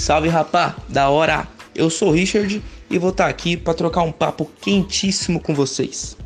Salve rapá, da hora! Eu sou o Richard e vou estar aqui para trocar um papo quentíssimo com vocês.